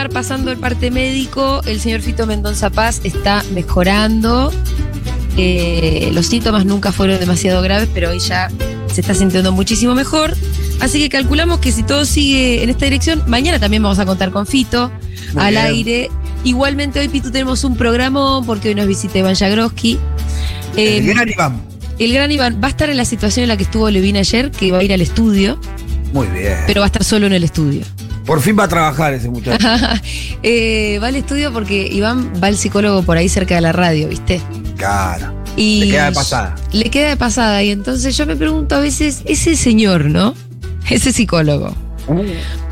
estar pasando el parte médico, el señor Fito Mendonza Paz está mejorando. Eh, los síntomas nunca fueron demasiado graves, pero hoy ya se está sintiendo muchísimo mejor. Así que calculamos que si todo sigue en esta dirección, mañana también vamos a contar con Fito Muy al bien. aire. Igualmente hoy, Pitu, tenemos un programa porque hoy nos visita Iván Jagroski. Eh, El gran Iván. el gran Iván va a estar en la situación en la que estuvo Levin ayer, que va a ir al estudio, Muy bien. pero va a estar solo en el estudio. Por fin va a trabajar ese muchacho. Eh, va al estudio porque Iván va al psicólogo por ahí cerca de la radio, ¿viste? Cara. Y Le queda de pasada. Le queda de pasada. Y entonces yo me pregunto a veces, ese señor, ¿no? Ese psicólogo. Uh,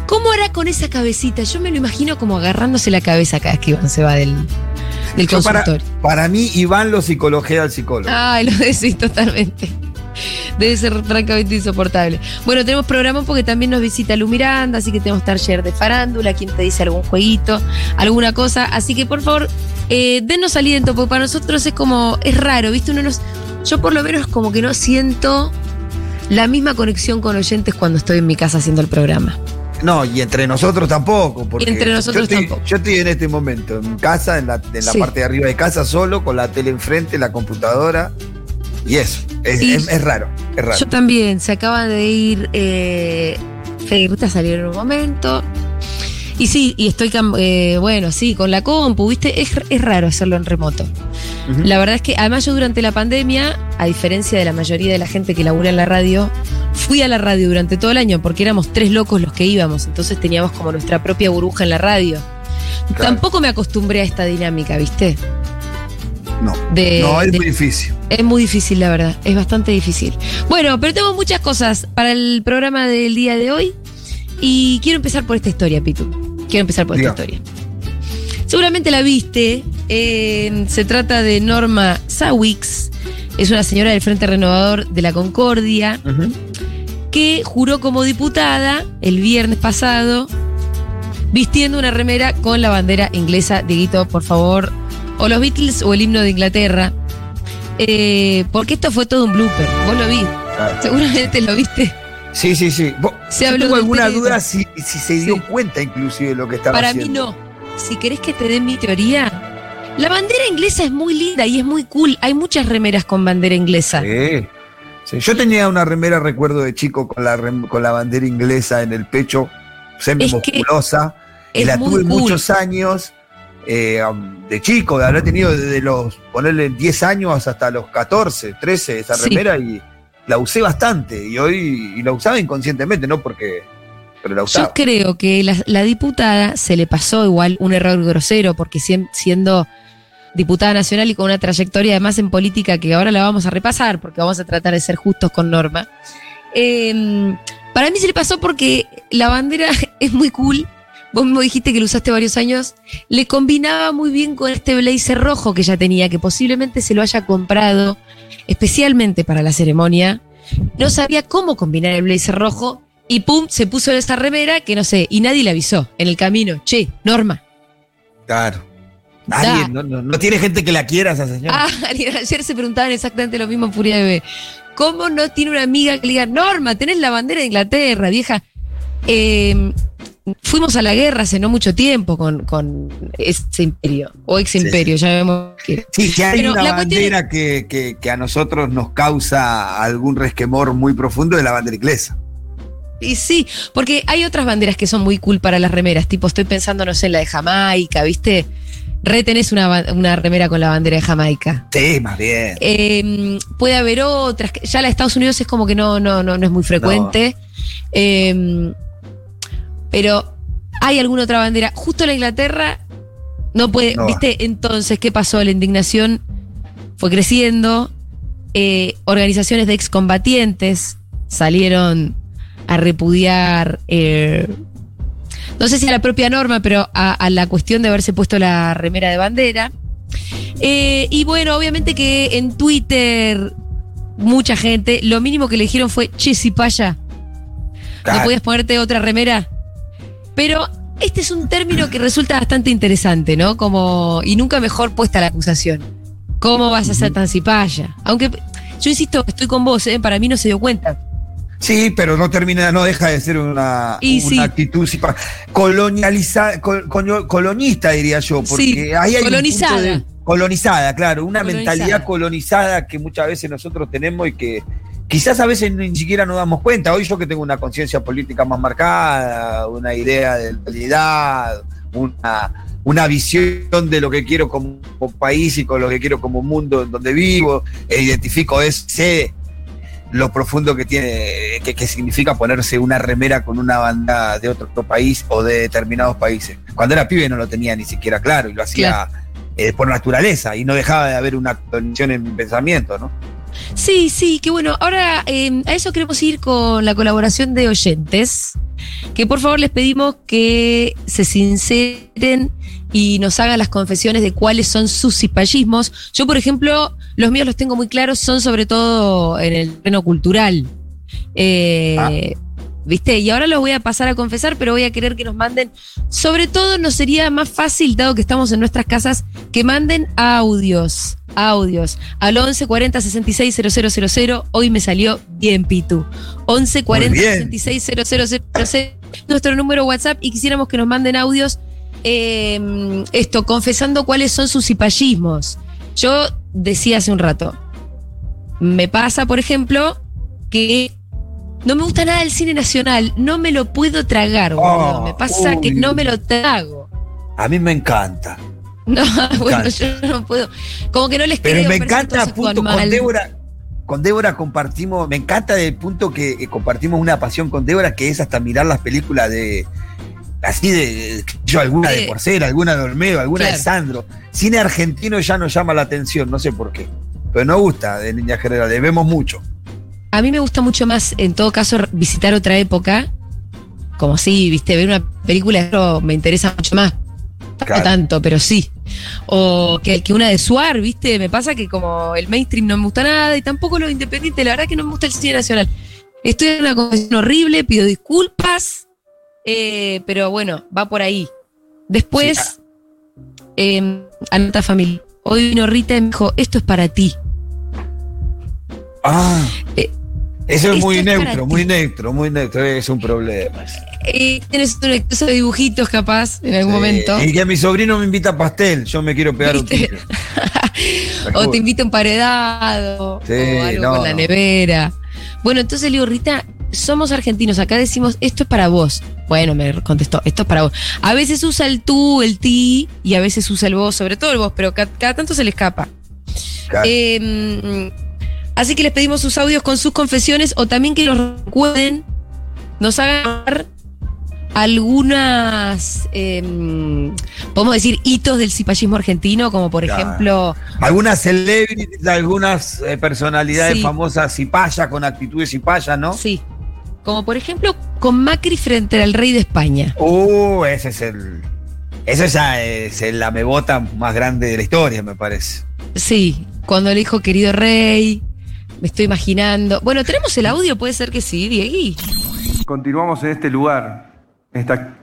¿Cómo hará con esa cabecita? Yo me lo imagino como agarrándose la cabeza cada vez que Iván se va del, del para, consultorio. para mí, Iván lo psicologea al psicólogo. Ay, lo decís totalmente. Debe ser francamente insoportable. Bueno, tenemos programa porque también nos visita Lu Miranda, así que tenemos taller de farándula, quien te dice algún jueguito, alguna cosa. Así que por favor, eh, denos aliento, porque para nosotros es como, es raro, ¿viste? Uno nos, yo por lo menos como que no siento la misma conexión con oyentes cuando estoy en mi casa haciendo el programa. No, y entre nosotros tampoco. Porque entre nosotros yo estoy, tampoco. Yo estoy en este momento, en casa, en la, en la Sí. parte de arriba de casa, solo, con la tele enfrente, la computadora. Y eso. Es, Y- es- es raro. Es raro. Yo también, se acaba de ir eh, Fede Ruta a salir en un momento. Y sí, y estoy, eh, bueno, sí, con la compu, ¿viste? Es, es raro hacerlo en remoto. La verdad es que, además, yo durante la pandemia, a diferencia de la mayoría de la gente que labura en la radio, fui a la radio durante todo el año porque éramos tres locos los que íbamos, entonces teníamos como nuestra propia burbuja en la radio. Claro. Tampoco me acostumbré a esta dinámica, ¿viste? No. De- no, es de- muy difícil. Es muy difícil, la verdad. Es bastante difícil. Bueno, pero tengo muchas cosas para el programa del día de hoy. Y quiero empezar por esta historia, Pitu. Quiero empezar por esta historia. Seguramente la viste. eh, se trata de Norma Sawix. Es una señora del Frente Renovador de la Concordia que juró como diputada el viernes pasado vistiendo una remera con la bandera inglesa. Dieguito, por favor, o los Beatles o el himno de Inglaterra. Eh, porque esto fue todo un blooper. Vos lo vi. Claro. Seguramente lo viste. Sí, sí, sí. Vos- Se yo habló tengo alguna duda si, si se dio Sí. cuenta inclusive de lo que estaba Para mí haciendo. no. Si querés que te dé mi teoría, la bandera inglesa es muy linda y es muy cool. Hay muchas remeras con bandera inglesa. Sí. Sí, Yo tenía una remera, recuerdo de chico, con la, rem- con la bandera inglesa en el pecho, semi musculosa, y la tuve cool. muchos años, eh, um, de chico, de haber tenido desde los, ponerle 10 años hasta los 14, 13, esa Sí. remera, y la usé bastante, y hoy y la usaba inconscientemente, no porque, pero la Yo usaba. creo que la, la diputada se le pasó igual un error grosero, porque sien- siendo diputada nacional y con una trayectoria además en política que ahora la vamos a repasar, porque vamos a tratar de ser justos con Norma. eh, para mí se le pasó porque la bandera es muy cool. Vos mismo dijiste que lo usaste varios años. Le combinaba muy bien con este blazer rojo que ya tenía, que posiblemente se lo haya comprado especialmente para la ceremonia. No sabía cómo combinar el blazer rojo y pum, se puso esa remera que no sé, y nadie le avisó en el camino. Che, Norma. Claro. Alguien, no, no- no tiene gente que la quiera esa señora. Ah, ayer se preguntaban exactamente lo mismo en Furia Bebé. ¿Cómo no tiene una amiga que le diga, Norma, tenés la bandera de Inglaterra, vieja? Eh, fuimos a la guerra hace no mucho tiempo con, con ese imperio, o ex imperio, ya vemos que. Sí, que hay Pero una bandera que, que- que a nosotros nos causa algún resquemor muy profundo de la bandera inglesa. Y sí, porque hay otras banderas que son muy cool para las remeras, tipo estoy pensando, no sé, en la de Jamaica, ¿viste? Re tenés una, una remera con la bandera de Jamaica. Sí, más bien. Eh, puede haber otras. Ya la de Estados Unidos es como que no, no, no, no es muy frecuente. Eh, pero hay alguna otra bandera. Justo la Inglaterra no puede. No. ¿Viste? Entonces, ¿qué pasó? La indignación fue creciendo. Eh, organizaciones de excombatientes salieron a repudiar. eh, no sé si a la propia norma, pero a, a la cuestión de haberse puesto la remera de bandera. Eh, y bueno, obviamente que en Twitter mucha gente, lo mínimo que le dijeron fue, che, si paya, ¿no podías ponerte otra remera? Pero este es un término que resulta bastante interesante, ¿no? Como, y nunca mejor puesta la acusación. ¿Cómo vas a ser tan cipaya? Aunque yo insisto, estoy con vos, ¿eh? para mí no se dio cuenta. Sí, pero no termina, no deja de ser una, Y una sí. actitud sí, pa- colonializa, col- coño- colonista, diría yo, porque Sí, ahí hay un colonizada. punto de- colonizada, claro, una Colonizada. mentalidad colonizada que muchas veces nosotros tenemos y que quizás a veces ni siquiera nos damos cuenta. Hoy yo que tengo una conciencia política más marcada, una idea de realidad, una, una visión de lo que quiero como país y con lo que quiero como mundo en donde vivo, e identifico es, sé lo profundo que tiene, que, que significa ponerse una remera con una banda de otro, país o de determinados países. Cuando era pibe no lo tenía ni siquiera claro y lo hacía eh, por naturaleza y no dejaba de haber una conexión en mi pensamiento, ¿no? Sí, sí, qué bueno. Ahora, eh, a eso queremos ir con la colaboración de oyentes, que por favor les pedimos que se sinceren y nos hagan las confesiones de cuáles son sus cipallismos. Yo, por ejemplo, los míos los tengo muy claros, son sobre todo en el terreno cultural. Eh, ¿Viste? Y ahora los voy a pasar a confesar, pero voy a querer que nos manden. Sobre todo, nos sería más fácil, dado que estamos en nuestras casas, que manden audios. Audios. Al 11 40 66 000. Hoy me salió bien, Pitu. 11 40 bien. 66 000. Nuestro número WhatsApp y quisiéramos que nos manden audios. eh, esto, confesando cuáles son sus cipallismos. Yo decía hace un rato. Me pasa, por ejemplo, que no me gusta nada el cine nacional, no me lo puedo tragar. Oh, me pasa que no me lo trago. A mí me encanta. No, bueno, yo no puedo. Como que no les Pero creo, me encanta, punto, con. Débora. Con Débora compartimos, me encanta del punto que eh, compartimos una pasión con Débora, que es hasta mirar las películas de. Así de. Yo, alguna de Porcel, alguna de Olmedo, alguna de. Sandro. Cine argentino ya nos llama la atención, no sé por qué. Pero no gusta de líneas generales, vemos mucho. A mí me gusta mucho más, en todo caso, visitar otra época. Como si, viste, ver una película me interesa mucho más. No tanto, pero sí. O que, que una de Suar, viste, me pasa que como el mainstream no me gusta nada y tampoco lo independiente, la verdad que no me gusta el cine nacional. Estoy en una conversación horrible, pido disculpas, eh, pero bueno, va por ahí. Después, eh, anota familia. Hoy vino Rita y me dijo, esto es para ti. Ah. Eh, Eso es muy neutro, muy neutro, muy neutro, es un problema. Tienes un exceso de dibujitos capaz en algún Sí. momento. Y que mi sobrino me invita a pastel, yo me quiero pegar un ¿Viste? tiro. o te invita a un paredado Sí, o algo no, con la nevera. Bueno, entonces le digo, Rita, somos argentinos, acá decimos, esto es para vos. Bueno, me contestó, esto es para vos. A veces usa el tú, el ti, y a veces usa el vos, sobre todo el vos, pero ca- cada, tanto se le escapa. Claro. Eh, así que les pedimos sus audios con sus confesiones o también que nos recuerden, nos hagan algunas, eh, podemos decir, hitos del cipallismo argentino, como por Claro. ejemplo, Algunas celebrities, algunas eh, personalidades Sí. famosas cipaya, con actitudes cipaya, ¿no? sí, como por ejemplo con Macri frente al rey de España. Uh, ese es el. Ese ya es el amebota más grande de la historia, me parece. Sí, cuando le dijo querido rey, me estoy imaginando. Bueno, ¿tenemos el audio? Puede ser que sí, Diegui. Continuamos en este lugar, en esta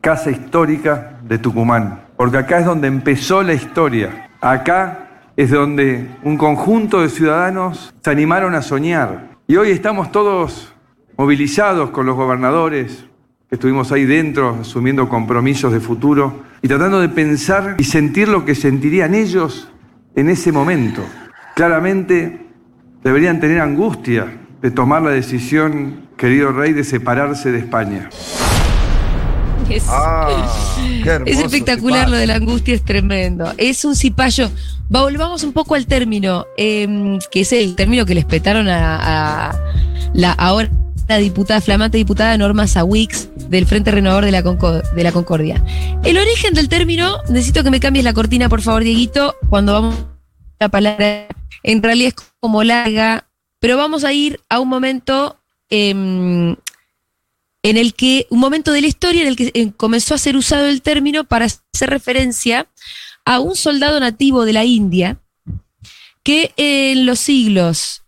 casa histórica de Tucumán, porque acá es donde empezó la historia. Acá es donde un conjunto de ciudadanos se animaron a soñar. Y hoy estamos todos movilizados con los gobernadores que estuvimos ahí dentro asumiendo compromisos de futuro y tratando de pensar y sentir lo que sentirían ellos en ese momento. Claramente deberían tener angustia de tomar la decisión, querido rey, de separarse de España. Es, Ah, qué hermoso. es espectacular cipayo. lo de la angustia, es tremendo. Es un cipayo. Va, volvamos un poco al término, eh, que es el término que les petaron a, a la ahora diputada, flamante diputada Norma Sawix del Frente Renovador de la, de la Concordia. El origen del término, necesito que me cambies la cortina, por favor, Dieguito, cuando vamos a la palabra, en realidad es como larga, pero vamos a ir a un momento em, en el que, un momento de la historia en el que eh, comenzó a ser usado el término para hacer referencia a un soldado nativo de la India que en los siglos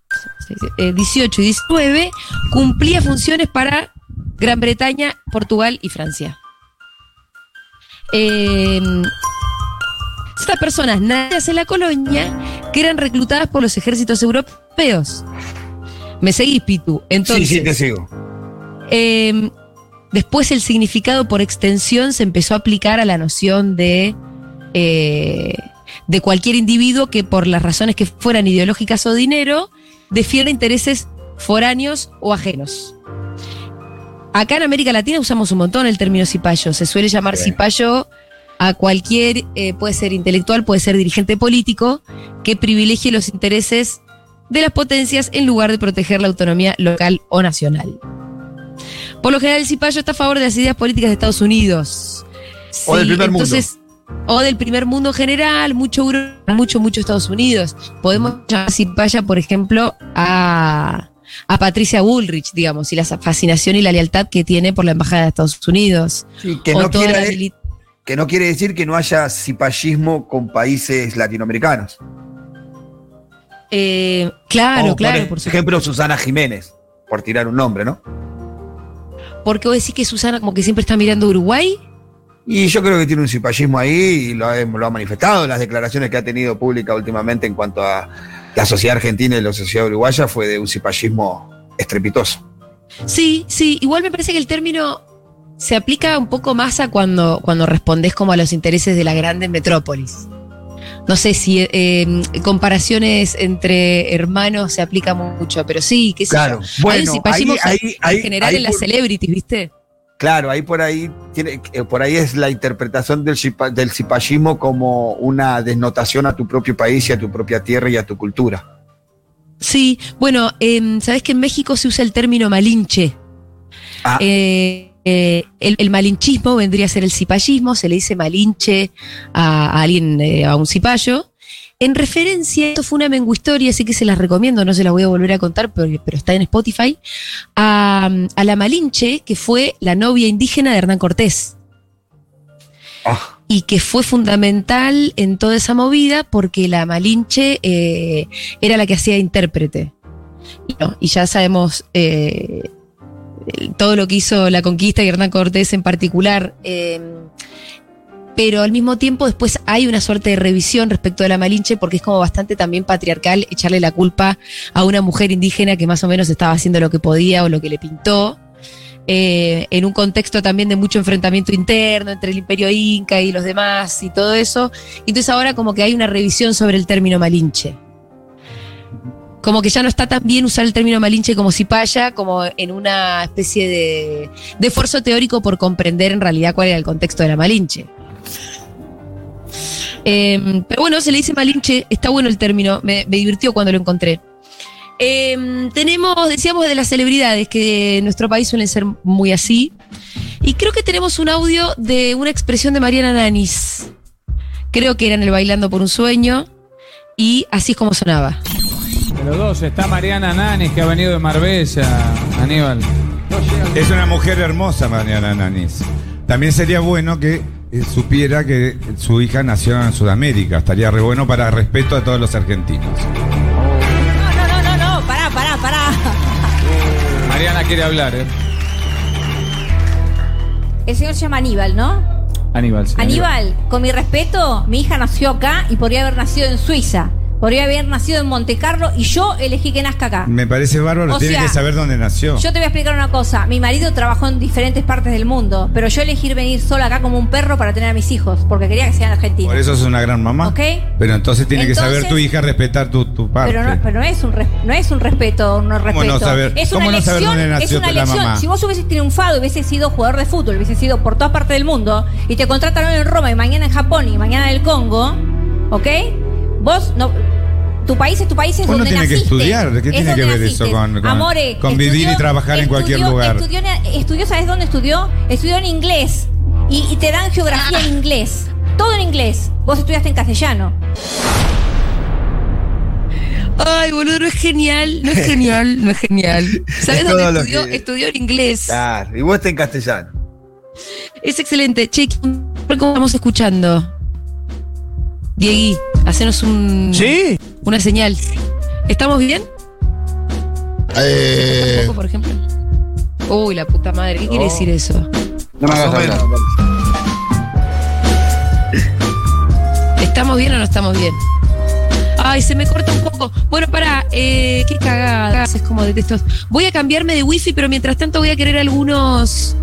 eh, 18 y 19 cumplía funciones para Gran Bretaña, Portugal y Francia. Eh, estas personas nacidas en la colonia que eran reclutadas por los ejércitos europeos. ¿Me seguís, Pitu? Entonces, sí, sí, te sigo. Eh, después el significado por extensión se empezó a aplicar a la noción de, eh, de cualquier individuo que por las razones que fueran ideológicas o dinero, defienda intereses foráneos o ajenos. Acá en América Latina usamos un montón el término cipayo. Se suele llamar cipayo a cualquier, eh, puede ser intelectual, puede ser dirigente político, que privilegie los intereses de las potencias en lugar de proteger la autonomía local o nacional. Por lo general, el cipayo está a favor de las ideas políticas de Estados Unidos. O del primer mundo. entonces, O del primer mundo en general, mucho Europa, mucho, mucho Estados Unidos. Podemos llamar cipaya, por ejemplo, a, a Patricia Bullrich, digamos, y la fascinación y la lealtad que tiene por la Embajada de Estados Unidos. Sí, que, no quiere, la mili- que no quiere decir que no haya cipallismo con países latinoamericanos. Eh, claro, O, claro, por por ejemplo, Susana Jiménez, por tirar un nombre, ¿no? Porque vos decís que Susana como que siempre está mirando Uruguay. Y yo creo que tiene un cipallismo ahí y lo ha, lo ha manifestado. Las declaraciones que ha tenido pública últimamente en cuanto a la sociedad argentina y la sociedad uruguaya fue de un cipallismo estrepitoso. Sí, sí, igual me parece que el término se aplica un poco más a cuando, cuando respondes como a los intereses de la grande metrópolis. No sé si eh, comparaciones entre hermanos se aplica mucho, pero sí, sé yo. Hay un bueno, ahí, cipallismo ahí, ahí- en general en las por- celebrities, ¿viste? Claro, ahí por ahí tiene, eh, por ahí es la interpretación del, del cipallismo como una desnotación a tu propio país y a tu propia tierra y a tu cultura. Sí, bueno, em, sabes que en México se usa el término malinche. Ah. Eh, eh, el, el malinchismo vendría a ser el cipallismo, se le dice malinche a, a alguien, eh, a un cipayo. En referencia, esto fue una menguhistoria, así que se las recomiendo, no se las voy a volver a contar, pero, pero está en Spotify, a, a la Malinche, que fue la novia indígena de Hernán Cortés Ah, y que fue fundamental en toda esa movida porque la Malinche eh, era la que hacía intérprete. Y, no, y ya sabemos eh, todo lo que hizo la conquista y Hernán Cortés en particular. eh, pero al mismo tiempo después hay una suerte de revisión respecto de la Malinche porque es como bastante también patriarcal echarle la culpa a una mujer indígena que más o menos estaba haciendo lo que podía o lo que le pintó eh, en un contexto también de mucho enfrentamiento interno entre el imperio inca y los demás y todo eso. Entonces ahora como que hay una revisión sobre el término malinche. Como que ya no está tan bien usar el término malinche como cipaya, como en una especie de, esfuerzo teórico por comprender en realidad cuál era el contexto de la malinche. Eh, pero bueno, se le dice malinche, está bueno el término, me, me divirtió cuando lo encontré. Eh, tenemos, decíamos de las celebridades, que nuestro país suelen ser muy así. Y creo que tenemos un audio de una expresión de Mariana Nanis. Creo que era en el Bailando por un Sueño. Y así es como sonaba. Pero dos, está Mariana Nanis que ha venido de Marbella, Aníbal. Es una mujer hermosa, Mariana Nanis. También sería bueno que eh, supiera que su hija nació en Sudamérica. Estaría re bueno para respeto a todos los argentinos. No, no, no, no, no, pará, pará, pará. Mariana quiere hablar, ¿eh? El señor se llama Aníbal, ¿no? Aníbal, sí. Aníbal, con mi respeto, mi hija nació acá y podría haber nacido en Suiza. Podría haber nacido en Monte Carlo y yo elegí que nazca acá. Me parece bárbaro, O tiene sea, que saber dónde nació. Yo te voy a explicar una cosa. Mi marido trabajó en diferentes partes del mundo, pero yo elegí venir sola acá como un perro para tener a mis hijos, porque quería que sean argentinos. Por eso es una gran mamá. ¿Ok? Pero entonces tiene que saber tu hija respetar tu, tu parte. Pero no, pero no es un no es un respeto, no respeto. no saber- es cómo una no saber elección, dónde nació es una la elección. mamá? Si vos hubieses triunfado y hubieses sido jugador de fútbol, hubieses sido por todas partes del mundo y te contrataron en Roma y mañana en Japón y mañana en el Congo, ¿ok? Vos no tu país es tu país es Uno donde tiene que naciste. estudiar, ¿qué Es tiene que ver eso con- con- Amore, con vivir y trabajar en cualquier lugar? Estudió, ¿sabes dónde estudió? Estudió en inglés y, y te dan geografía en inglés. Todo en inglés. Vos estudiaste en castellano. Ay, boludo, no es genial, no es genial, no es genial. ¿Sabes dónde estudió? que- Estudió en inglés. Claro, y vos estás en castellano. Es excelente. Che, ¿cómo estamos escuchando? Diegui, hacenos un, Sí. una señal. ¿Estamos bien? Eh, ¿Tampoco, por ejemplo? Uy, la puta madre, ¿qué quiere Oh. decir eso? no me hagas hablar. ¿Estamos bien o no estamos bien? Ay, se me corta un poco. Bueno, para, eh, qué cagada. Es como detesto. Voy a cambiarme de wifi, pero mientras tanto voy a querer algunos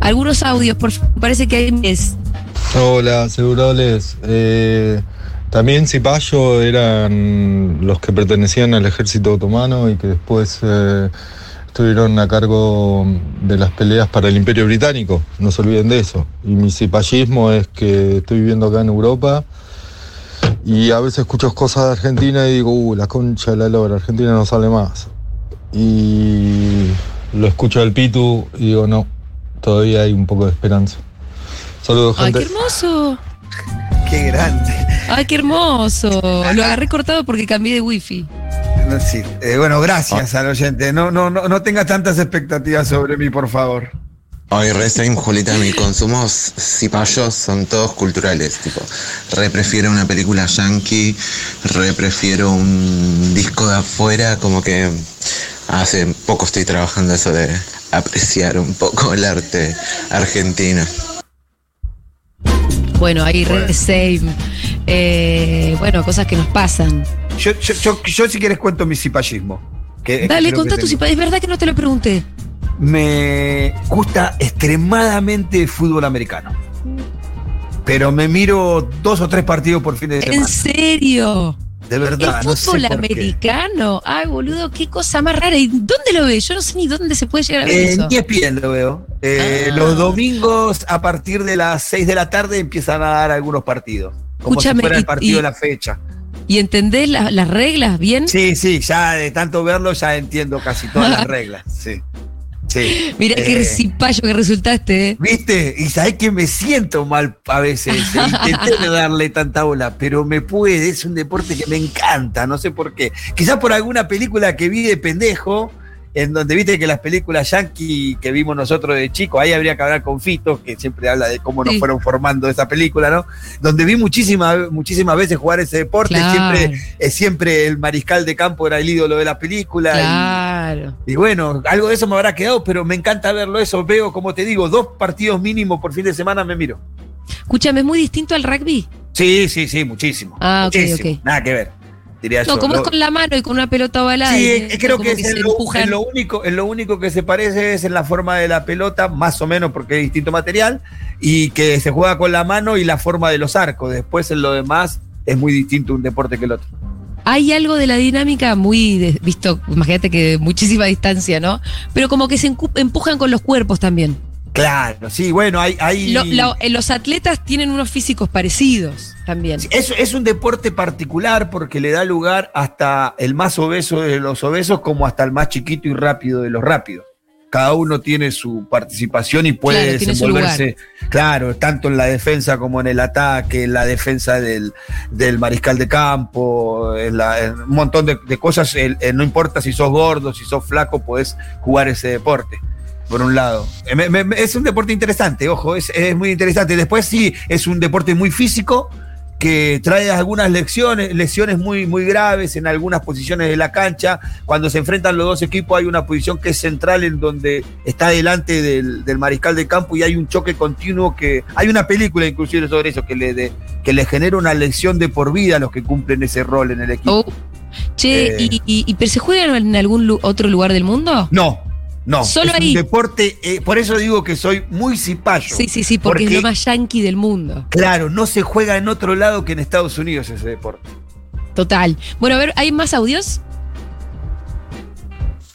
algunos audios, por favor. Parece que hay es. Hola, Seguroles. Eh, también Cipayo eran los que pertenecían al ejército otomano y que después eh, estuvieron a cargo de las peleas para el Imperio Británico. No se olviden de eso. Y mi cipallismo es que estoy viviendo acá en Europa y a veces escucho cosas de Argentina y digo, uh, la concha de la lora, Argentina no sale más. Y lo escucho al Pitu y digo, no, todavía hay un poco de esperanza. Saludos, Ay, gente. qué hermoso. Qué grande. Ay, qué hermoso. Lo agarré cortado porque cambié de wifi. No, sí. Eh, bueno, gracias al oyente. No, no, no, no tenga tantas expectativas sobre mí, por favor. Ay, recién, Julita, mis consumos cipayos son todos culturales. Tipo, re prefiero una película yankee, re prefiero un disco de afuera, como que hace poco estoy trabajando eso de apreciar un poco el arte argentino. Bueno, ahí re same. Eh, bueno, cosas que nos pasan. Yo, yo, yo, yo si quieres cuento mi cipallismo. que- Dale, contá tu tengo. cipa. Es verdad que no te lo pregunté. Me gusta extremadamente el fútbol americano. Pero me miro dos o tres partidos por fin de ¿En semana. serio? De verdad. ¿El no sé fútbol qué. americano? Ay, boludo, qué cosa más rara. ¿Y dónde lo ves? Yo no sé ni dónde se puede llegar a ver En eso. ESPN lo veo. Eh, Ah. Los domingos a partir de las 6 de la tarde empiezan a dar algunos partidos. Como Escúchame, si fuera el partido y- de la fecha. ¿Y entendés la- las reglas bien? Sí, sí, ya de tanto verlo ya entiendo casi todas las reglas. Sí. Sí. Mira qué Eh, cipayo que resultaste, ¿eh? ¿Viste? Y sabés que me siento mal a veces. eh, Intenté no darle tanta bola, pero me puede. Es un deporte que me encanta, no sé por qué. Quizás por alguna película que vi de pendejo, en donde viste que las películas yankee que vimos nosotros de chico, ahí habría que hablar con Fito, que siempre habla de cómo nos Sí. fueron formando esa película, ¿no? Donde vi muchísimas muchísimas veces jugar ese deporte, Claro. siempre, eh, siempre el mariscal de campo era el ídolo de la película. y- Claro. y bueno, algo de eso me habrá quedado, pero me encanta verlo eso. Veo, como te digo, dos partidos mínimos por fin de semana me miro. Escúchame, ¿es muy distinto al rugby? Sí, sí, sí, muchísimo. Ah, ok, muchísimo. ok. Nada que ver, diría No, yo. como es con la mano y con una pelota ovalada. Sí, y- creo que, es se en lo, empujan. en lo único, en lo único que se parece es en la forma de la pelota, más o menos porque es distinto material, y que se juega con la mano y la forma de los arcos. Después en lo demás es muy distinto un deporte que el otro. Hay algo de la dinámica muy de- visto, imagínate que de muchísima distancia, ¿no? Pero como que se empujan con los cuerpos también. Claro, sí, bueno, hay... hay Lo- lo- eh, los atletas tienen unos físicos parecidos también. Es, es un deporte particular porque le da lugar hasta el más obeso de los obesos como hasta el más chiquito y rápido de los rápidos. Cada uno tiene su participación y puede Claro, desenvolverse, claro, tanto en la defensa como en el ataque, en la defensa del, del mariscal de campo, en, la- en un montón de, de cosas. El- el- no importa si sos gordo, si sos flaco, podés jugar ese deporte por un lado. Eh, me- me- es un deporte interesante, ojo, es, es muy interesante. Después sí, es un deporte muy físico que trae algunas lecciones, lesiones muy, muy graves en algunas posiciones de la cancha. Cuando se enfrentan los dos equipos hay una posición que es central en donde está delante del, del mariscal de campo y hay un choque continuo que... Hay una película inclusive sobre eso que le, de- que le genera una lección de por vida a los que cumplen ese rol en el equipo. Oh. Che, Eh. y, ¿pero se juegan en algún lu- otro lugar del mundo? No, no. Solo es ahí. un deporte, eh, por eso digo que soy muy cipayo. Sí, sí, sí, porque, es lo más yankee del mundo. Claro, no se juega en otro lado que en Estados Unidos ese deporte. Total. Bueno, a ver, ¿hay más audios?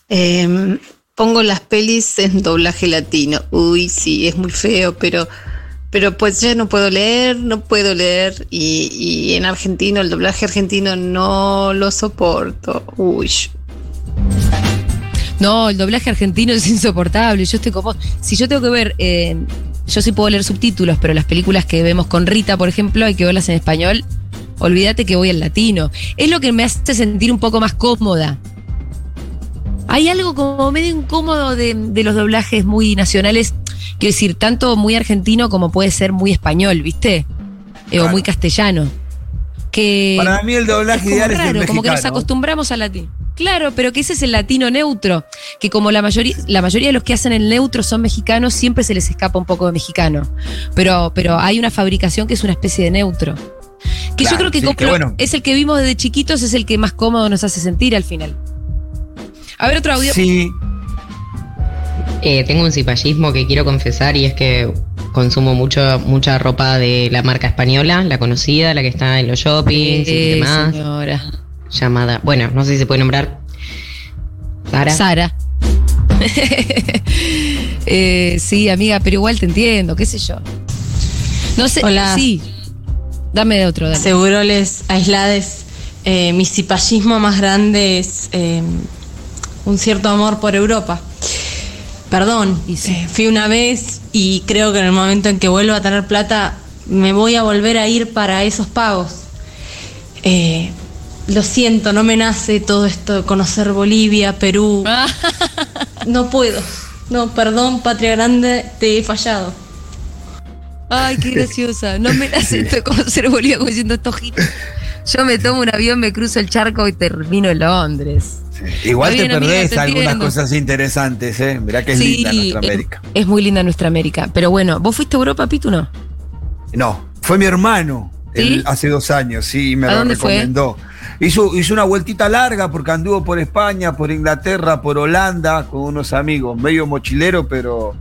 Eh, pongo las pelis en doblaje latino. Uy, sí, es muy feo, pero, pero pues ya no puedo leer, no puedo leer. Y, y en argentino, el doblaje argentino no lo soporto. Uy. No, el doblaje argentino es insoportable. Yo estoy como. Si yo tengo que ver. eh, yo sí puedo leer subtítulos, pero las películas que vemos con Rita, por ejemplo, hay que verlas en español. Olvídate que voy al latino. Es lo que me hace sentir un poco más cómoda. Hay algo como medio incómodo de, de los doblajes muy nacionales. Quiero decir, tanto muy argentino como puede ser muy español, ¿viste? Eh, O muy castellano. Que Para mí el doblaje como ideal es raro, como que nos acostumbramos al latino. Claro, pero que ese es el latino neutro, que como la mayoría, la mayoría de los que hacen el neutro son mexicanos, siempre se les escapa un poco de mexicano. Pero, pero hay una fabricación que es una especie de neutro. Que yo creo que, sí, como que lo- bueno. es el que vimos desde chiquitos, es el que más cómodo nos hace sentir al final. A ver otro audio. Sí, Eh, tengo un cipallismo que quiero confesar y es que consumo mucho, mucha ropa de la marca española, la conocida, la que está en los shoppings y demás. señora. Llamada, bueno, no sé si se puede nombrar. Sara. Sara. Eh, sí, amiga, pero igual te entiendo, qué sé yo. No sé. Hola. Sí. Dame otro, dale. Seguro les aislades. Eh, mi cipallismo más grande es eh, un cierto amor por Europa. Perdón, Y sí. eh, fui una vez y creo que en el momento en que vuelva a tener plata me voy a volver a ir para esos pagos. Eh, lo siento, no me nace todo esto de conocer Bolivia, Perú. No puedo. No, perdón, Patria Grande, te he fallado. Ay, qué graciosa. No me la siento conocer Bolivia como diciendo estos. Yo me tomo un avión, me cruzo el charco y termino en Londres. igual te amiga, perdés te algunas cosas interesantes, ¿eh? Mirá que es linda nuestra es- América. Es, muy linda nuestra América. Pero bueno, ¿vos fuiste a Europa, Pitu, no? No, fue mi hermano. ¿Sí? él hace dos años, sí, me ¿A lo dónde fue? Hizo, hizo una vueltita larga porque anduvo por España, por Inglaterra, por Holanda con unos amigos, medio mochilero, pero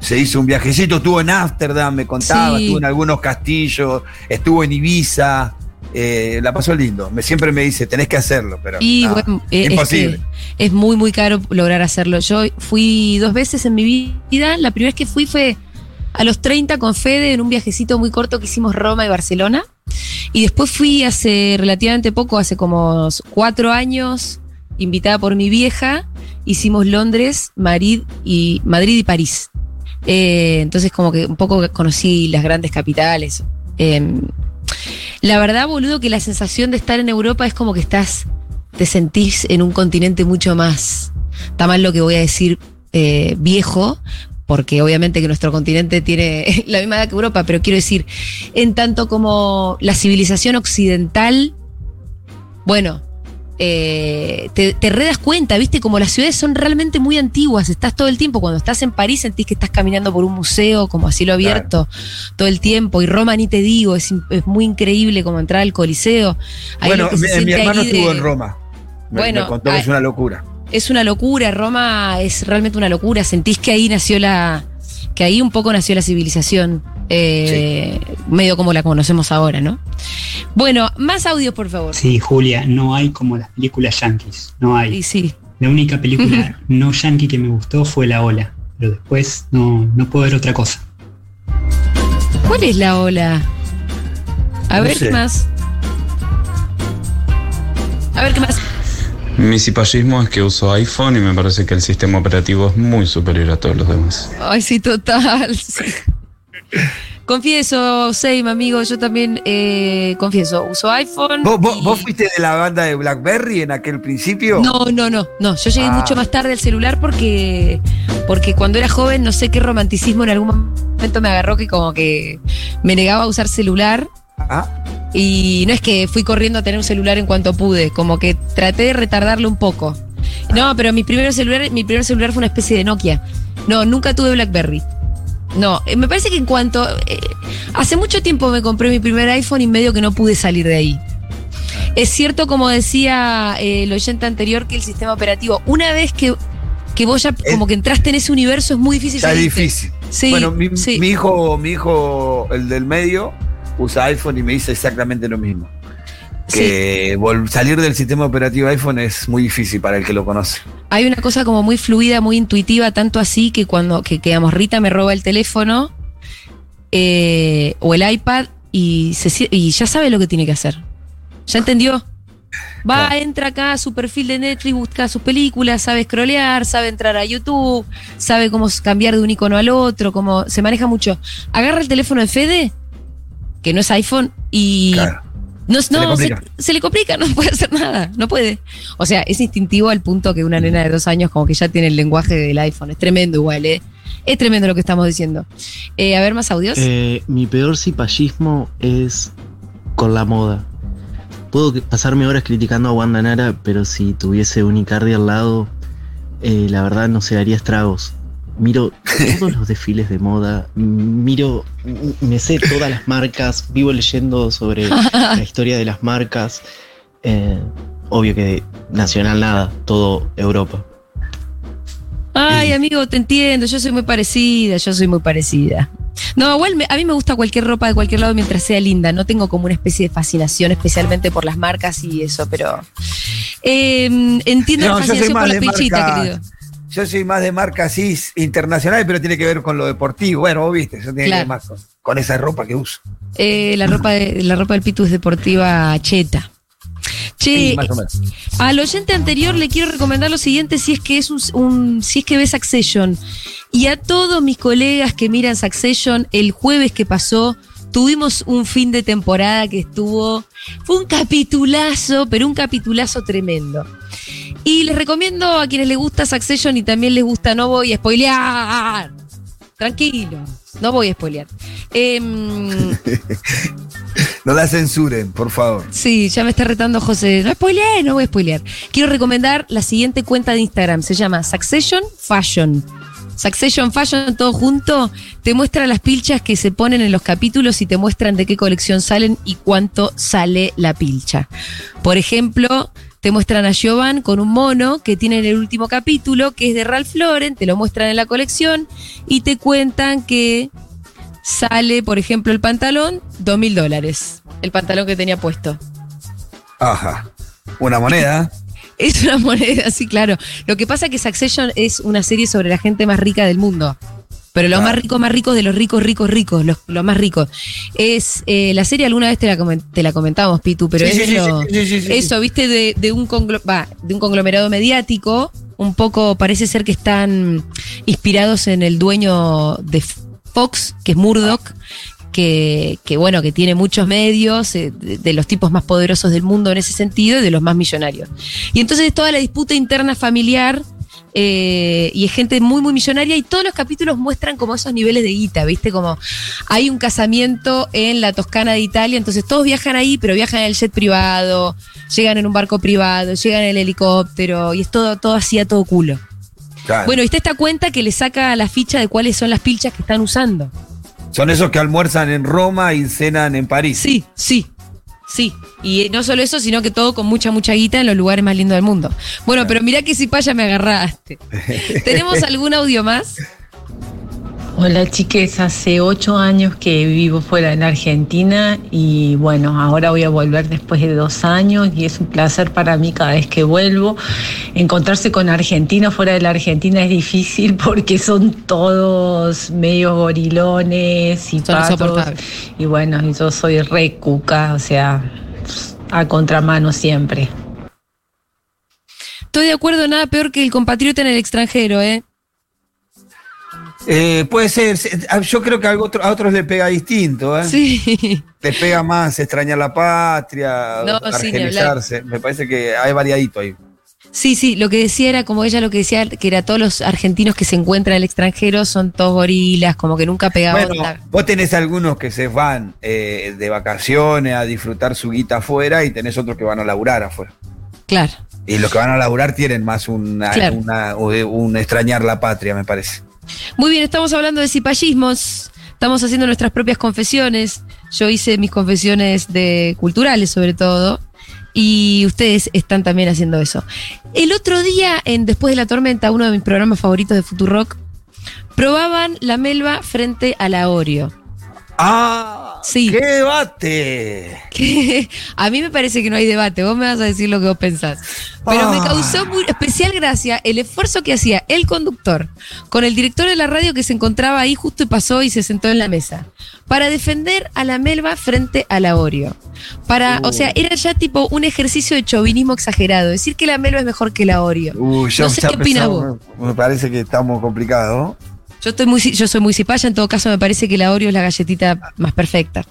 se hizo un viajecito. Estuvo en Ámsterdam, me contaba, Sí. estuvo en algunos castillos, estuvo en Ibiza. eh, la pasó lindo. Me, siempre me dice, tenés que hacerlo, pero. Y no, bueno, eh, es imposible. que es muy, muy caro lograr hacerlo. Yo fui dos veces en mi vida. La primera vez que fui fue a los 30 con Fede en un viajecito muy corto que hicimos Roma y Barcelona. Y después fui hace relativamente poco, hace como cuatro años, invitada por mi vieja. Hicimos Londres, Madrid y, Madrid y París. Eh, entonces como que un poco conocí las grandes capitales. Eh, la verdad, boludo, que la sensación de estar en Europa es como que estás, te sentís en un continente mucho más, está mal lo que voy a decir, eh, viejo, porque obviamente que nuestro continente tiene la misma edad que Europa, pero quiero decir, en tanto como la civilización occidental, bueno, eh, te, te re das cuenta, viste, como las ciudades son realmente muy antiguas, estás todo el tiempo, cuando estás en París sentís que estás caminando por un museo como a cielo abierto todo el tiempo, y Roma ni te digo, es, es muy increíble como entrar al Coliseo. Ahí bueno, mi, hermano estuvo de- en Roma. Me, Bueno, me contó que ah, es una locura. Es una locura, Roma es realmente una locura, sentís que ahí nació la, que ahí un poco nació la civilización, eh, medio como la conocemos ahora, ¿no? Bueno, más audios, por favor. Sí, Julia, no hay como las películas yankees, no hay. Y sí. La única película no yankee que me gustó fue La Ola, pero después no, no puedo ver otra cosa. ¿Cuál es la ola? A No ver sé. qué más. A ver qué más. Mi cipallismo es que uso iPhone y me parece que el sistema operativo es muy superior a todos los demás. Ay, sí, total. sí. Confieso, Seim, amigo, yo también eh, confieso, uso iPhone. ¿Vos, vos- y- vos fuiste de la banda de Blackberry en aquel principio? No, no, no, no. Yo llegué Ah. mucho más tarde al celular porque, porque cuando era joven, no sé qué romanticismo en algún momento me agarró que como que me negaba a usar celular. Ah. Y no es que fui corriendo a tener un celular en cuanto pude, como que traté de retardarlo un poco. No, pero mi primer celular, mi primer celular fue una especie de Nokia. No, nunca tuve BlackBerry. No, eh, me parece que en cuanto. eh, hace mucho tiempo me compré mi primer iPhone y medio que no pude salir de ahí. Es cierto, como decía eh, el oyente anterior, que el sistema operativo, una vez que, que vos ya como que entraste en ese universo, es muy difícil Ya es difícil. Sí, bueno, mi, sí. mi hijo, mi hijo, el del medio, usa iPhone y me dice exactamente lo mismo. Que salir del sistema operativo iPhone es muy difícil para el que lo conoce. Hay una cosa como muy fluida, muy intuitiva, tanto así que cuando, que, que, digamos, Rita me roba el teléfono eh, o el iPad y, se, sie- y ya sabe lo que tiene que hacer. ¿Ya entendió? Va, entra acá a su perfil de Netflix, busca sus películas, sabe scrollear, sabe entrar a YouTube, sabe cómo cambiar de un icono al otro, cómo se maneja mucho. Agarra el teléfono de Fede, que no es iPhone, y no, Se le no, se, le complica, no puede hacer nada, no puede. O sea, es instintivo al punto que una nena de dos años como que ya tiene el lenguaje del iPhone. Es tremendo igual, ¿eh? Es tremendo lo que estamos diciendo. Eh, a ver, más audios. Eh, mi peor cipallismo es con la moda. Puedo pasarme horas criticando a Wanda Nara, pero si tuviese un Icardi al lado, eh, la verdad no se haría estragos. Miro todos los desfiles de moda, miro, me sé todas las marcas, vivo leyendo sobre la historia de las marcas. Eh, obvio que nacional nada, todo Europa. Ay, amigo, te entiendo, yo soy muy parecida, yo soy muy parecida. No, igual me- a mí me gusta cualquier ropa de cualquier lado mientras sea linda. No tengo como una especie de fascinación especialmente por las marcas y eso, pero eh, entiendo No, la fascinación por pilchitas, marca- querido. Yo soy más de marcas así internacionales, pero tiene que ver con lo deportivo. Bueno, vos viste, eso tiene que ver más con, con esa ropa que uso. Eh, la ropa de, la ropa del Pitu es deportiva cheta. Che, Sí, más o menos. al oyente anterior le quiero recomendar lo siguiente si es que es un, un- si es que ve Succession. Y a todos mis colegas que miran Succession, el jueves que pasó, tuvimos un fin de temporada que estuvo. Fue un capitulazo, pero un capitulazo tremendo. Y les recomiendo a quienes les gusta Succession y también les gusta, no voy a spoilear. Tranquilo, no voy a spoilear. Em, No la censuren, por favor. Sí, ya me está retando José. No spoileé, no voy a spoilear. Quiero recomendar la siguiente cuenta de Instagram. Se llama Succession Fashion. Succession Fashion, todo junto, te muestra las pilchas que se ponen en los capítulos y te muestran de qué colección salen y cuánto sale la pilcha. Por ejemplo, te muestran a Giovanni con un mono que tiene en el último capítulo, que es de Ralph Lauren, te lo muestran en la colección y te cuentan que sale, por ejemplo, el pantalón, dos mil dólares. El pantalón que tenía puesto. Ajá. Una moneda. Es una moneda, sí, claro. Lo que pasa es que Succession es una serie sobre la gente más rica del mundo. Pero los más ricos, más ricos de los ricos, ricos, ricos, los, los más ricos. Es eh, la serie alguna vez te la, te la comentamos, Pitu, pero Sí, es sí, lo- sí, eso, viste, de, de un de un conglomerado mediático. Un poco parece ser que están inspirados en el dueño de Fox, que es Murdoch, que, que, bueno, que tiene muchos medios, eh, de, de los tipos más poderosos del mundo en ese sentido y de los más millonarios. Y entonces toda la disputa interna familiar eh, y es gente muy, muy millonaria y todos los capítulos muestran como esos niveles de guita, ¿viste? Como hay un casamiento en la Toscana de Italia, entonces todos viajan ahí, pero viajan en el jet privado, llegan en un barco privado, llegan en el helicóptero y es todo, todo así a todo culo. Claro. Bueno, y está esta cuenta que le saca la ficha de cuáles son las pilchas que están usando. Son esos que almuerzan en Roma y cenan en París. Sí, sí. Sí, y no solo eso, sino que todo con mucha, mucha guita en los lugares más lindos del mundo. Bueno, pero mirá que si paya me agarraste. ¿Tenemos algún audio más? Hola chiques, hace ocho años que vivo fuera de la Argentina y bueno, ahora voy a volver después de dos años y es un placer para mí cada vez que vuelvo. Encontrarse con argentinos fuera de la Argentina es difícil porque son todos medio gorilones y Son patos. Y bueno, yo soy re cuca, o sea, a contramano siempre. Estoy de acuerdo, nada peor que el compatriota en el extranjero, ¿eh? Eh, puede ser. se- Yo creo que a, otro- a otros le pega distinto, ¿eh? Sí. Le pega más extrañar la patria, No, argenizarse. Me parece que hay variadito ahí. Sí, sí, lo que decía era como ella lo que decía, que era todos los argentinos que se encuentran en el extranjero son todos gorilas, como que nunca pega Bueno, onda. vos tenés algunos que se van eh, de vacaciones a disfrutar su guita afuera y tenés otros que van a laburar afuera. Claro. Y los que van a laburar tienen más una, Claro. una- un extrañar la patria, me parece. Muy bien, estamos hablando de cipallismos, estamos haciendo nuestras propias confesiones. Yo hice mis confesiones de culturales, sobre todo, y ustedes están también haciendo eso. El otro día, Después de la Tormenta, uno de mis programas favoritos de Futurock, probaban la melva frente a la. ¡Ah! Sí. ¡Qué debate! a mí me parece que no hay debate, vos me vas a decir lo que vos pensás. Pero me Ah. causó muy especial gracia el esfuerzo que hacía el conductor con el director de la radio que se encontraba ahí justo y pasó y se sentó en la mesa para defender a la Melva frente a la Oreo. Para, o sea, era ya tipo un ejercicio de chauvinismo exagerado, decir que la Melva es mejor que la Oreo. Uy, ya- no sé qué opinas vos. Me parece que estamos complicados. Yo estoy muy yo soy muy cipaya, en todo caso me parece que la Oreo es la galletita más perfecta.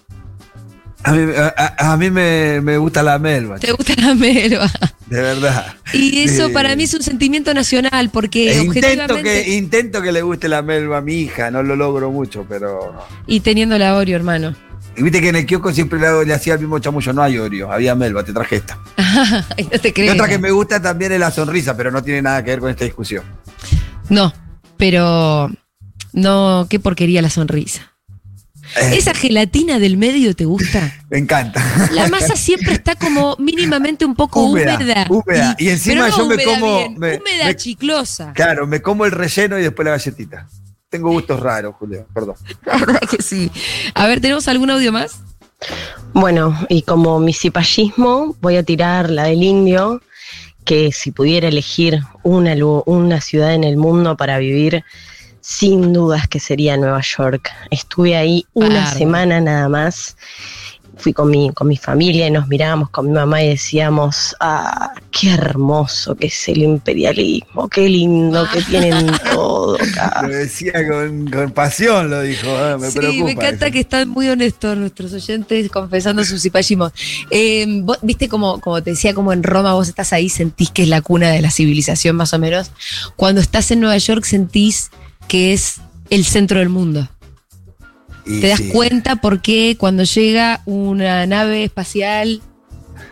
A mí, a- mí me, me gusta la melva, ¿Te gusta la Melva? de verdad. Y eso Sí. para mí es un sentimiento nacional, porque E intento, objetivamente. que, intento que le guste la melva a mi hija, no lo logro mucho, pero. Y teniendo la Oreo, hermano. Y viste que en el kiosco siempre le, hacía el mismo chamullo, no hay Oreo, había melva, te traje esta. Ay, no te Y otra que me gusta también es la sonrisa, pero no tiene nada que ver con esta discusión. No, Pero no, qué porquería la sonrisa. Eh. ¿Esa gelatina del medio te gusta? Me encanta. La masa siempre está como mínimamente un poco húmeda. Húmeda, húmeda. Y encima pero no yo me como- bien, me- húmeda me- chiclosa. Claro, me como el relleno y después la galletita. Tengo gustos raros, Julio, perdón. La verdad que sí. A ver, ¿tenemos algún audio más? Bueno, y como mi cipallismo, voy a tirar la del indio, que si pudiera elegir una, una ciudad en el mundo para vivir, sin dudas que sería Nueva York. Estuve ahí una semana nada más. Fui con mi, con mi familia y nos mirábamos con mi mamá y decíamos, ah, qué hermoso que es el imperialismo, qué lindo que tienen todo acá. Lo decía con, con pasión, lo dijo. ah, me sí, preocupa. me encanta eso. que están muy honestos nuestros oyentes confesando sus cipallismos. Eh, vos, Viste como, como te decía, como en Roma vos estás ahí, sentís que es la cuna de la civilización más o menos. Cuando estás en Nueva York sentís que es el centro del mundo. Y Te das sí. cuenta por qué cuando llega una nave espacial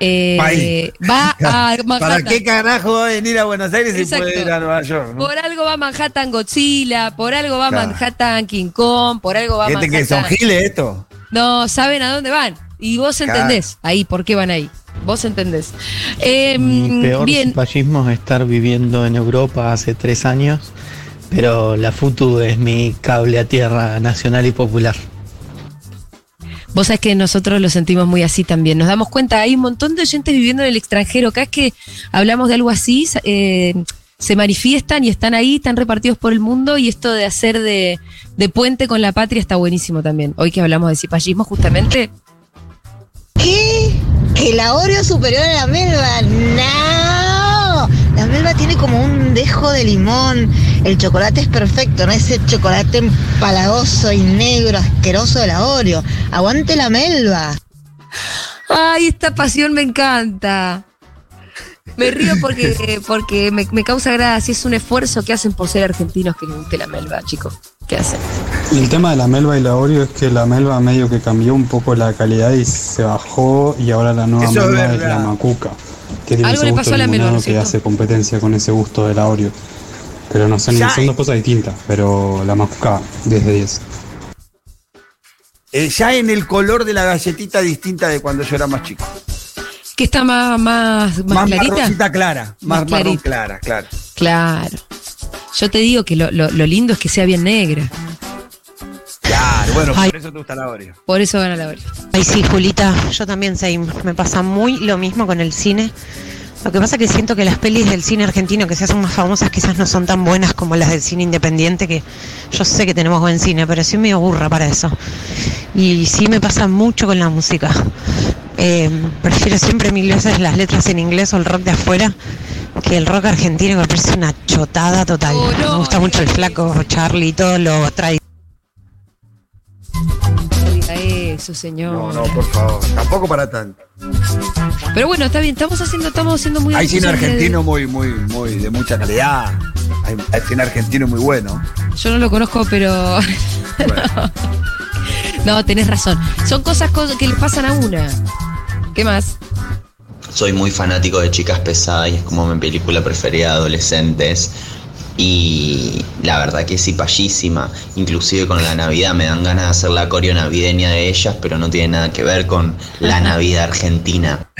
eh, Va a Manhattan. ¿Para qué carajo va a venir a Buenos Aires si Exacto. puede ir a Nueva York? ¿no? Por algo va Manhattan Godzilla, por algo va Claro. Manhattan King Kong, por algo va Gente que son Manhattan. giles esto. No, saben a dónde van. Y vos Claro. entendés ahí por qué van ahí. Vos entendés. Eh, Mi peor bien, es estar viviendo en Europa hace tres años, pero la FUTU es mi cable a tierra nacional y popular. vos sabés que nosotros lo sentimos muy así también. Nos damos cuenta, hay un montón de oyentes viviendo en el extranjero. Cada vez que hablamos de algo así, eh, se manifiestan y están ahí, están repartidos por el mundo. Y esto de hacer de, de puente con la patria está buenísimo también. Hoy que hablamos de cipallismo, justamente. ¿Qué? ¿Que la Oreo es superior a la melva? ¡No! La melva tiene como un dejo de limón. El chocolate es perfecto, no ese chocolate empalagoso y negro, asqueroso de la Oreo. Aguante la melva. Ay, esta pasión me encanta. Me río porque, porque me, me causa gracia. Es un esfuerzo que hacen por ser argentinos que les guste la melva, chicos. ¿Qué hacen? Y el tema de la melva y la Oreo es que la melva medio que cambió un poco la calidad y se bajó y ahora la nueva Eso es melva es, la macuca. Tiene Algo ese le gusto pasó a la melva, limonado ¿no es que hace competencia con ese gusto de la Oreo. Pero no son, son dos cosas distintas, pero la macuca 10 de 10. Eh, ya en el color de la galletita distinta de cuando yo era más chico. Que está más, más, más, Más clarita. clara. Más Más, marrón clarita. clara, claro. Claro. Yo te digo que lo, lo- lo lindo es que sea bien negra. Claro, bueno, Ay. por eso te gusta la Oreo. Por eso gana la Oreo. Ay, sí, Julita, yo también sé, me pasa muy lo mismo con el cine. Lo que pasa que siento que las pelis del cine argentino que se hacen más famosas quizás no son tan buenas como las del cine independiente, que yo sé que tenemos buen cine, pero sí me aburra para eso. Y sí me pasa mucho con la música. Eh, prefiero siempre mil veces las letras en inglés o el rock de afuera que el rock argentino que me parece una chotada total. me gusta mucho el flaco, Charlie y todo lo trae. Eso, señor. No, no, por favor. Tampoco para tanto. Pero bueno, está bien, estamos haciendo, estamos haciendo muy Hay cine de- argentino muy, muy, muy de mucha calidad. Hay, hay cine argentino muy bueno. Yo no lo conozco, pero. no, tenés razón. Son cosas co- que le pasan a una. ¿Qué más? Soy muy fanático de Chicas Pesadas y es como mi película preferida de adolescentes. Y la verdad que es cipallísima. Inclusive con la Navidad me dan ganas de hacer la coreo navideña de ellas, pero no tiene nada que ver con la Navidad argentina.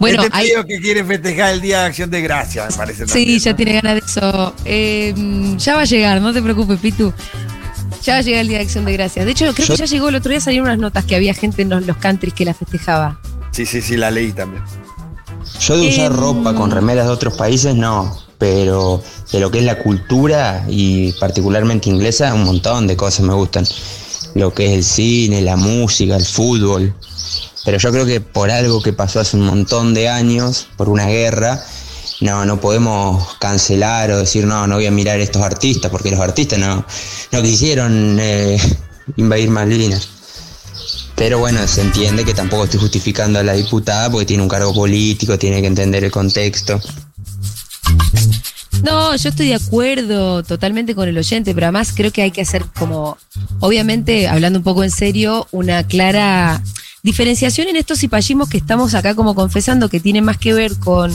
Bueno, este hay- que quiere festejar el Día de Acción de Gracia, me parece. Sí, también, ya ¿no? tiene ganas de eso. Eh, mm, ya va a llegar, no te preocupes, Pitu. Ya va a llegar el Día de Acción de Gracias. De hecho, creo que ya llegó el otro día, salieron unas notas que había gente en los, los countries que la festejaba. Sí, sí, sí, la leí también. Yo de usar Em. ropa con remeras de otros países no, pero de lo que es la cultura y particularmente inglesa, un montón de cosas me gustan. Lo que es el cine, la música, el fútbol. Pero yo creo que por algo que pasó hace un montón de años, por una guerra, no, no podemos cancelar o decir no, no voy a mirar estos artistas, porque los artistas no, no quisieron eh, invadir Malvinas. Pero bueno, se entiende que tampoco estoy justificando a la diputada porque tiene un cargo político, tiene que entender el contexto. No, yo estoy de acuerdo totalmente con el oyente, pero además creo que hay que hacer como, obviamente, hablando un poco en serio, una clara diferenciación en estos cipallismos que estamos acá como confesando que tienen más que ver con,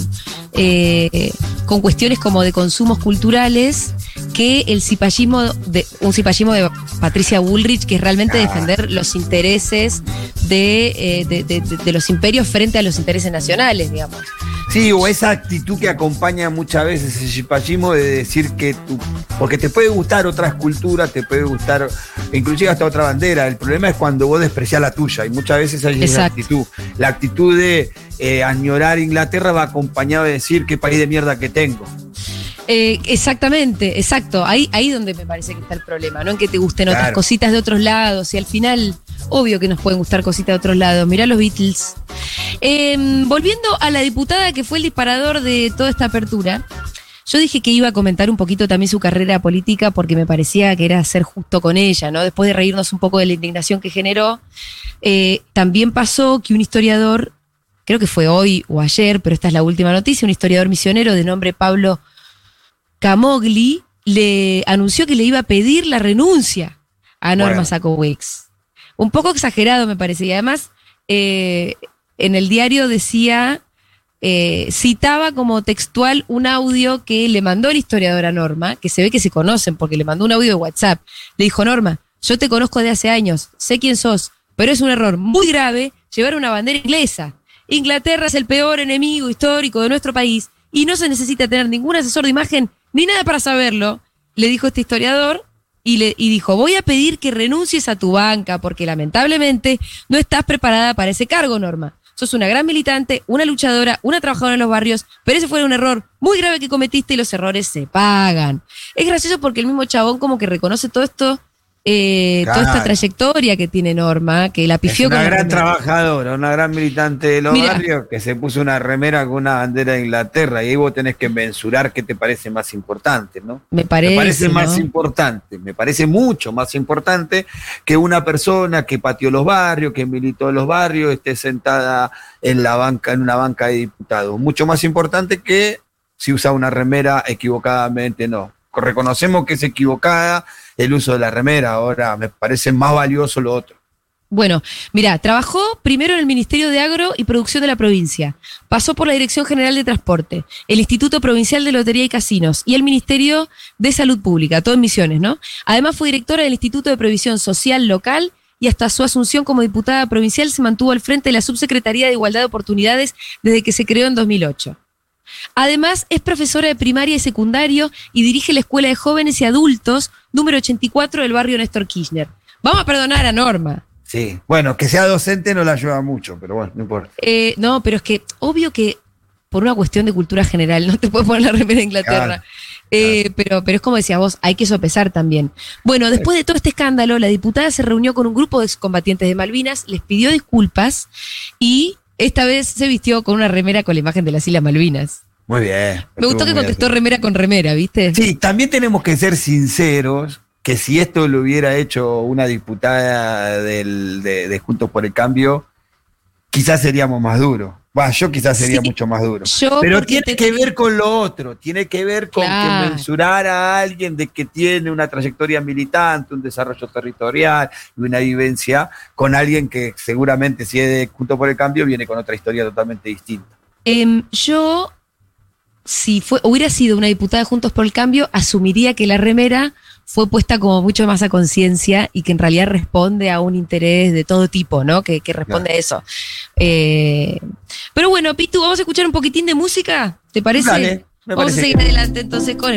eh, con cuestiones como de consumos culturales que el cipallismo de un cipallismo de Patricia Bullrich que es realmente defender los intereses de, eh, de- de- de- de los imperios frente a los intereses nacionales, digamos. Sí, o esa actitud que acompaña muchas veces el chipallismo de decir que tú, porque te puede gustar otras culturas, te puede gustar inclusive hasta otra bandera. El problema es cuando vos despreciás la tuya y muchas veces hay esa actitud. La actitud de eh, añorar Inglaterra va acompañado de decir qué país de mierda que tengo. Eh, exactamente, exacto. Ahí, ahí donde me parece que está el problema, no en que te gusten otras cositas de otros lados. Y al final, obvio que nos pueden gustar cositas de otros lados. Mirá los Beatles. Eh, volviendo a la diputada que fue el disparador de toda esta apertura. Yo dije que iba a comentar un poquito también su carrera política porque me parecía que era ser justo con ella, ¿no? Después de reírnos un poco de la indignación que generó, eh, también pasó que un historiador, creo que fue hoy o ayer, pero esta es la última noticia, un historiador misionero de nombre Pablo Camogli le anunció que le iba a pedir la renuncia a Norma Bueno. Un poco exagerado me parece. Y además, eh, en el diario decía, eh, citaba como textual un audio que le mandó el historiador a Norma, que se ve que se conocen porque le mandó un audio de WhatsApp. Le dijo, Norma, yo te conozco de hace años, sé quién sos, pero es un error muy grave llevar una bandera inglesa. Inglaterra es el peor enemigo histórico de nuestro país y no se necesita tener ningún asesor de imagen ni nada para saberlo, le dijo este historiador y, le, y dijo, voy a pedir que renuncies a tu banca porque lamentablemente no estás preparada para ese cargo, Norma. Sos una gran militante, una luchadora, una trabajadora en los barrios, pero ese fue un error muy grave que cometiste y los errores se pagan. Es gracioso porque el mismo chabón como que reconoce todo esto, eh, toda esta trayectoria que tiene Norma, que la Es pifió una con la gran trabajadora, una gran militante de los barrios que se puso una remera con una bandera de Inglaterra y ahí vos tenés que mensurar qué te parece más importante, ¿no? Me parece, me parece más importante, me parece mucho más importante que una persona que pateó los barrios, que militó en los barrios, esté sentada en la banca, en una banca de diputados. Mucho más importante que si usa una remera equivocadamente, no. Reconocemos que es equivocada el uso de la remera, ahora me parece más valioso lo otro. Bueno, mira, trabajó primero en el Ministerio de Agro y Producción de la provincia. Pasó por la Dirección General de Transporte, el Instituto Provincial de Lotería y Casinos y el Ministerio de Salud Pública, todo en Misiones, ¿no? Además fue directora del Instituto de Previsión Social Local y hasta su asunción como diputada provincial se mantuvo al frente de la Subsecretaría de Igualdad de Oportunidades desde que se creó en 2008. Además, es profesora de primaria y secundario y dirige la Escuela de Jóvenes y Adultos número 84 del barrio Néstor Kirchner. Vamos a perdonar a Norma. Sí, bueno, que sea docente no la ayuda mucho, pero bueno, no importa. Eh, no, pero es que obvio que por una cuestión de cultura general no te puedes poner la remera de Inglaterra. Claro, Eh, pero, pero es como decías vos, hay que sopesar también. Bueno, después de todo este escándalo, la diputada se reunió con un grupo de excombatientes de Malvinas, les pidió disculpas y esta vez se vistió con una remera con la imagen de las Islas Malvinas. Muy bien. Me gustó que contestó bien. remera con remera, ¿viste? Sí, también tenemos que ser sinceros que si esto lo hubiera hecho una diputada del- de, de Juntos por el Cambio, quizás seríamos más duros. Bueno, yo quizás sería Sí, mucho más duro. Pero tiene te- que ver con lo otro, tiene que ver con Claro. que mensurar a alguien de que tiene una trayectoria militante, un desarrollo territorial y una vivencia con alguien que seguramente si es de Juntos por el Cambio viene con otra historia totalmente distinta. Em, yo, si fue, hubiera sido una diputada de Juntos por el Cambio, asumiría que la remera fue puesta como mucho más a conciencia y que en realidad responde a un interés de todo tipo, ¿no? Que, que responde a eso. Eh, pero bueno, Pitu, vamos a escuchar un poquitín de música, ¿te parece? Dale, me vamos parece a seguir adelante entonces con